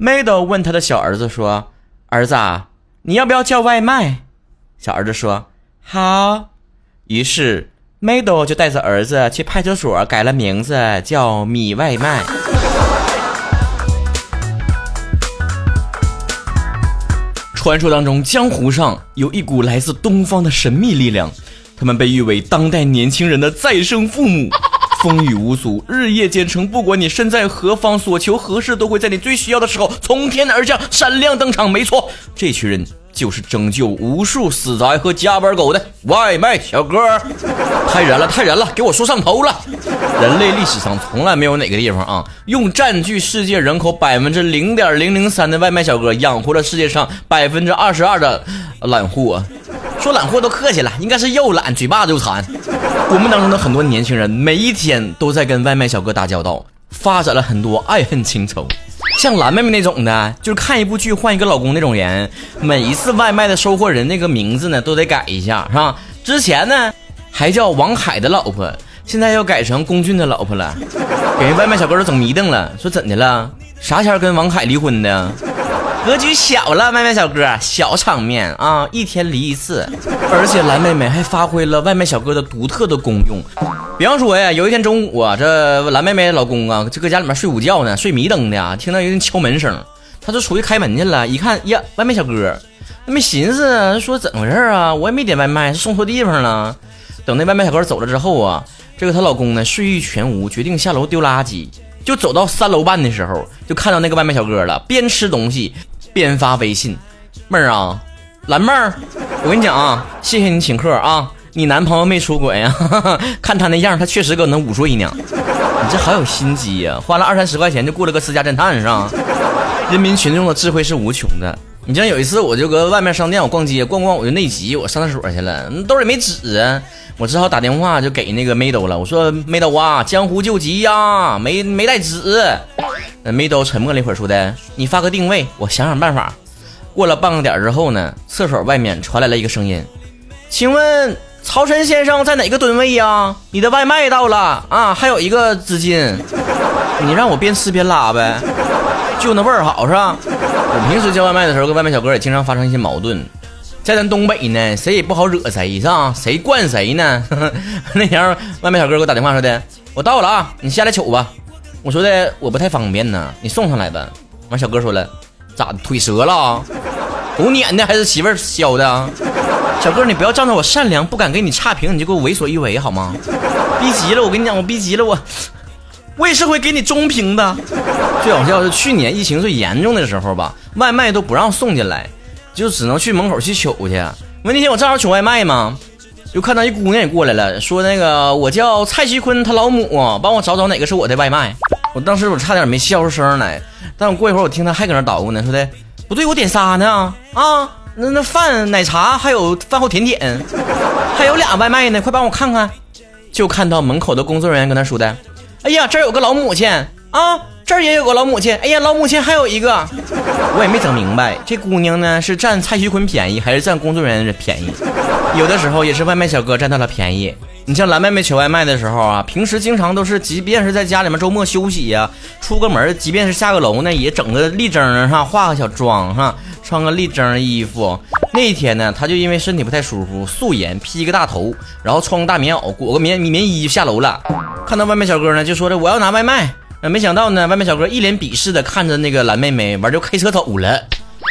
麦豆问他的小儿子说：“儿子，你要不要叫外卖？”小儿子说：“好。”于是麦豆就带着儿子去派出所改了名字，叫米外卖。传说当中，江湖上有一股来自东方的神秘力量，他们被誉为当代年轻人的再生父母，风雨无阻，日夜兼程，不管你身在何方，所求何事，都会在你最需要的时候从天而降，闪亮登场。没错，这群人。就是拯救无数死宅和加班狗的外卖小哥，太燃了，太燃了，给我说上头了！人类历史上从来没有哪个地方啊，用占据世界人口百分之零点零零三的外卖小哥养活了世界上百分之二十二的懒货。说懒货都客气了，应该是又懒嘴巴子又馋。我们当中的很多年轻人，每一天都在跟外卖小哥打交道，发展了很多爱恨情仇。像蓝妹妹那种的，就是看一部剧换一个老公那种人，每一次外卖的收货人那个名字呢都得改一下，是吧？之前呢还叫王海的老婆，现在要改成龚俊的老婆了，给人外卖小哥都整迷瞪了，说怎的了？啥前跟王海离婚的？格局小了，外卖小哥小场面啊，一天离一次，而且蓝妹妹还发挥了外卖小哥的独特的功用。比方说呀，有一天中午啊，这蓝妹妹老公啊就搁家里面睡午觉呢，睡迷瞪的，听到有人敲门声，他就出去开门去了。一看呀，外卖小哥，没寻思说怎么回事啊？我也没点外卖，是送错地方了。等那外卖小哥走了之后啊，这个她老公呢睡意全无，决定下楼丢垃圾。就走到三楼半的时候，就看到那个外卖小哥了，边吃东西。边发微信，妹儿啊，蓝妹儿，我跟你讲啊，谢谢你请客啊，你男朋友没出轨啊？看他那样，他确实搁那午睡呢。你这好有心机呀，花了二三十块钱就雇了个私家侦探是吧？人民群众的智慧是无穷的。你像有一次，我就搁外面商店我逛街逛逛，我就内急，我上厕所去了，兜里没纸啊，我只好打电话就给那个梅兜了。我说梅兜啊，江湖救急呀，没没带纸。呃，没都沉默了一会儿，说的：“你发个定位，我想想办法。”过了半个点之后呢，厕所外面传来了一个声音：“请问曹晨先生在哪个吨位呀？你的外卖到了啊，还有一个资金，你让我边吃边拉呗，就那味儿好是吧？我平时叫外卖的时候，跟外卖小哥也经常发生一些矛盾。在咱东北呢，谁也不好惹谁是吧？谁惯谁呢？那天外卖小哥给我打电话说的：“我到了啊，你下来取吧。”我说的我不太方便呢，你送上来吧。完，小哥说了，咋腿折了？狗撵的还是媳妇儿削的？小哥，你不要仗着我善良不敢给你差评，你就给我为所欲为好吗？逼急了，我跟你讲，我逼急了，我我也是会给你中评的。最好笑是去年疫情最严重的时候吧，外卖都不让送进来，就只能去门口去取去。那天我正好取外卖嘛。就看到一姑娘也过来了，说那个我叫蔡徐坤，他老母帮我找找哪个是我的外卖。我当时我差点没笑出声来，但我过一会儿我听他还搁那捣鼓呢，说的不对，我点仨呢？啊，那那饭、奶茶还有饭后甜点，还有俩外卖呢，快帮我看看。就看到门口的工作人员跟他说的，哎呀，这有个老母亲啊。这儿也有个老母亲，哎呀，老母亲还有一个，我也没整明白，这姑娘呢是占蔡徐坤便宜，还是占工作人员的便宜？有的时候也是外卖小哥占到了便宜。你像蓝妹妹取外卖的时候啊，平时经常都是，即便是在家里面周末休息呀，出个门，即便是下个楼呢，也整个立正上，化个小妆哈，穿个立正衣服。那一天呢，她就因为身体不太舒服，素颜披个大头，然后穿个大棉袄，裹个棉棉衣下楼了。看到外卖小哥呢，就说的我要拿外卖。那没想到呢，外卖小哥一脸鄙视的看着那个蓝妹妹，完就开车走了。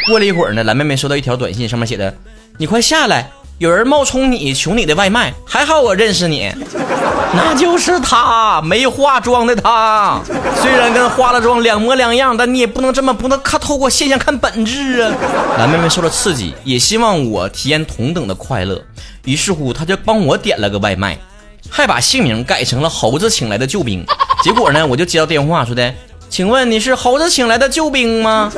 过了一会儿呢，蓝妹妹收到一条短信，上面写的：“你快下来，有人冒充你求你的外卖，还好我认识你，那就是他，没化妆的他。虽然跟化了妆两模两样，但你也不能这么不能看透过现象看本质啊。”蓝妹妹受了刺激，也希望我体验同等的快乐，于是乎，她就帮我点了个外卖，还把姓名改成了猴子请来的救兵。结果呢，我就接到电话说的，请问你是猴子请来的救兵吗？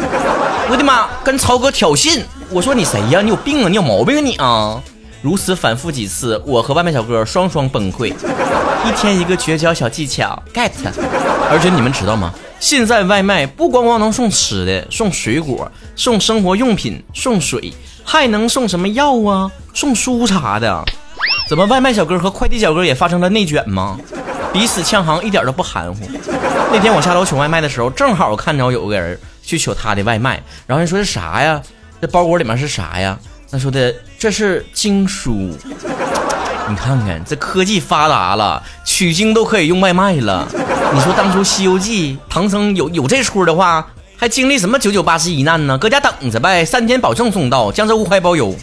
我的妈，跟曹哥挑衅！我说你谁呀？你有病啊？你有毛病啊你啊！如此反复几次，我和外卖小哥双双崩溃。一天一个绝交小技巧，get！而且你们知道吗？现在外卖不光光能送吃的，送水果，送生活用品，送水，还能送什么药啊？送书啥的？怎么外卖小哥和快递小哥也发生了内卷吗？彼此呛行，一点都不含糊。那天我下楼取外卖的时候，正好看着有个人去取他的外卖。然后人说是啥呀？这包裹里面是啥呀？他说的这是经书。你看看这科技发达了，取经都可以用外卖了。你说当初《西游记》唐僧有有这出的话，还经历什么九九八十一难呢？搁家等着呗，三天保证送到，江浙沪快包邮。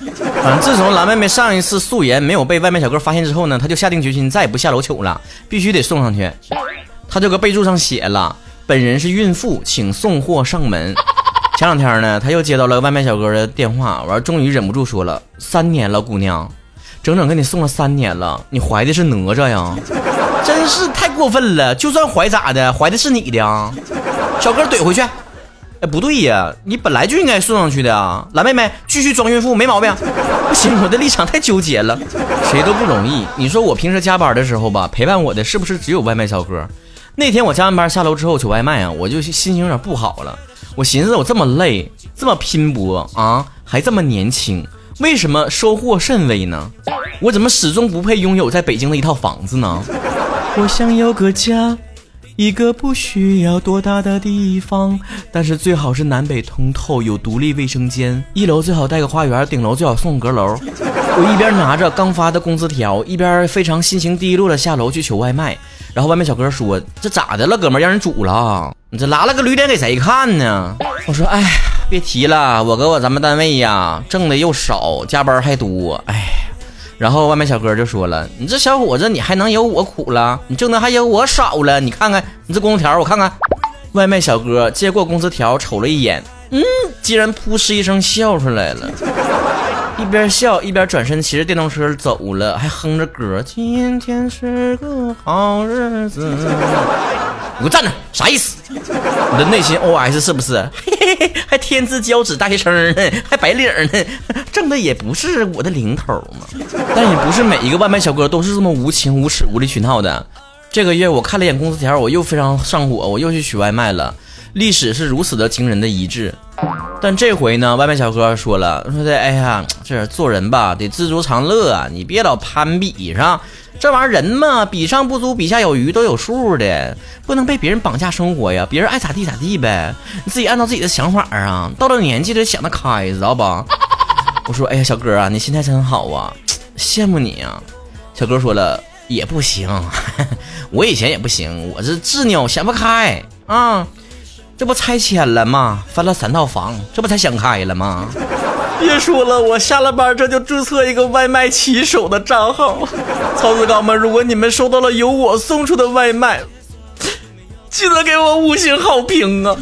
反正自从蓝妹妹上一次素颜没有被外卖小哥发现之后呢，她就下定决心再也不下楼取了，必须得送上去。她这个备注上写了：“本人是孕妇，请送货上门。”前两天呢，她又接到了外卖小哥的电话，完终于忍不住说了：“三年了，姑娘。”整整给你送了三年了，你怀的是哪吒呀？真是太过分了！就算怀咋的，怀的是你的啊！小哥怼回去。哎，不对呀，你本来就应该送上去的啊！蓝妹妹继续装孕妇，没毛病。不 行，我的立场太纠结了，谁都不容易。你说我平时加班的时候吧，陪伴我的是不是只有外卖小哥？那天我加完班下楼之后取外卖啊，我就心情有点不好了。我寻思我这么累，这么拼搏啊，还这么年轻。为什么收获甚微呢？我怎么始终不配拥有在北京的一套房子呢？我想有个家，一个不需要多大的地方，但是最好是南北通透，有独立卫生间，一楼最好带个花园，顶楼最好送阁楼。我一边拿着刚发的工资条，一边非常心情低落的下楼去取外卖。然后外卖小哥说：“这咋的了，哥们，让人煮了？你这拉了个驴脸给谁看呢？”我说：“哎。”别提了，我搁我咱们单位呀，挣的又少，加班还多，哎。然后外卖小哥就说了：“你这小伙子，你还能有我苦了？你挣的还有我少了？你看看你这工资条，我看看。”外卖小哥接过工资条，瞅了一眼，嗯，竟然噗嗤一声笑出来了，一边笑一边转身骑着电动车走了，还哼着歌：“今天是个好日子。”你给我站那，啥意思？你的内心 OS 是不是？嘿嘿嘿，还天之骄子大学生呢，还白领呢，挣的也不是我的零头嘛。但也不是每一个外卖小哥都是这么无情、无耻、无理取闹的。这个月我看了一眼工资条，我又非常上火，我又去取外卖了。历史是如此的惊人的一致。但这回呢，外卖小哥说了，说的哎呀，这做人吧得知足常乐啊，你别老攀比上。这玩意儿人嘛，比上不足，比下有余，都有数的，不能被别人绑架生活呀。别人爱咋地咋地呗，你自己按照自己的想法啊。到了年纪得想得开，知道吧？我说，哎呀，小哥啊，你心态真好啊，羡慕你啊。小哥说了，也不行，我以前也不行，我是执拗，想不开啊。这不拆迁了吗？翻了三套房，这不才想开了吗？别说了，我下了班这就注册一个外卖骑手的账号。曹子高们，如果你们收到了由我送出的外卖，记得给我五星好评啊！